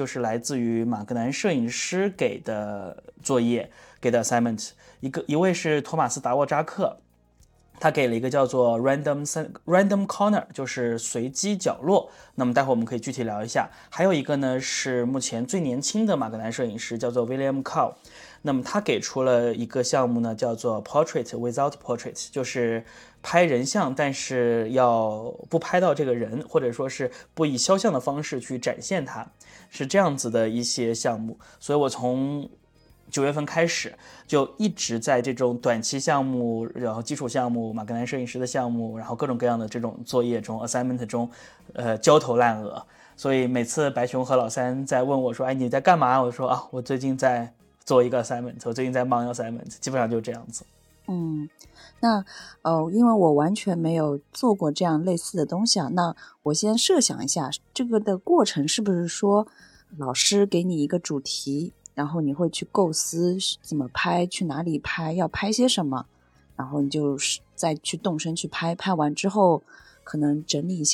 就是来自于马格南摄影师给的作业，给的 assignment。一个一位是托马斯达沃扎克，他给了一个叫做 random random corner，就是随机角落。那么待会我们可以具体聊一下。还有一个呢是目前最年轻的马格南摄影师，叫做 William Cow。那么他给出了一个项目呢，叫做 portrait without portrait，就是拍人像，但是要不拍到这个人，或者说是不以肖像的方式去展现它，是这样子的一些项目。所以我从九月份开始就一直在这种短期项目，然后基础项目、马格南摄影师的项目，然后各种各样的这种作业中、assignment 中，呃，焦头烂额。所以每次白熊和老三在问我说：“哎，你在干嘛？”我说：“啊，我最近在。”做一个 assignment，我最近在忙 assignment，基本上就这样子。嗯，那呃，因为我完全没有做过这样类似的东西啊，那我先设想一下，这个的过程是不是说，老师给你一个主题，然后你会去构思怎么拍，去哪里拍，要拍些什么，然后你就是再去动身去拍，拍完之后可能整理一下。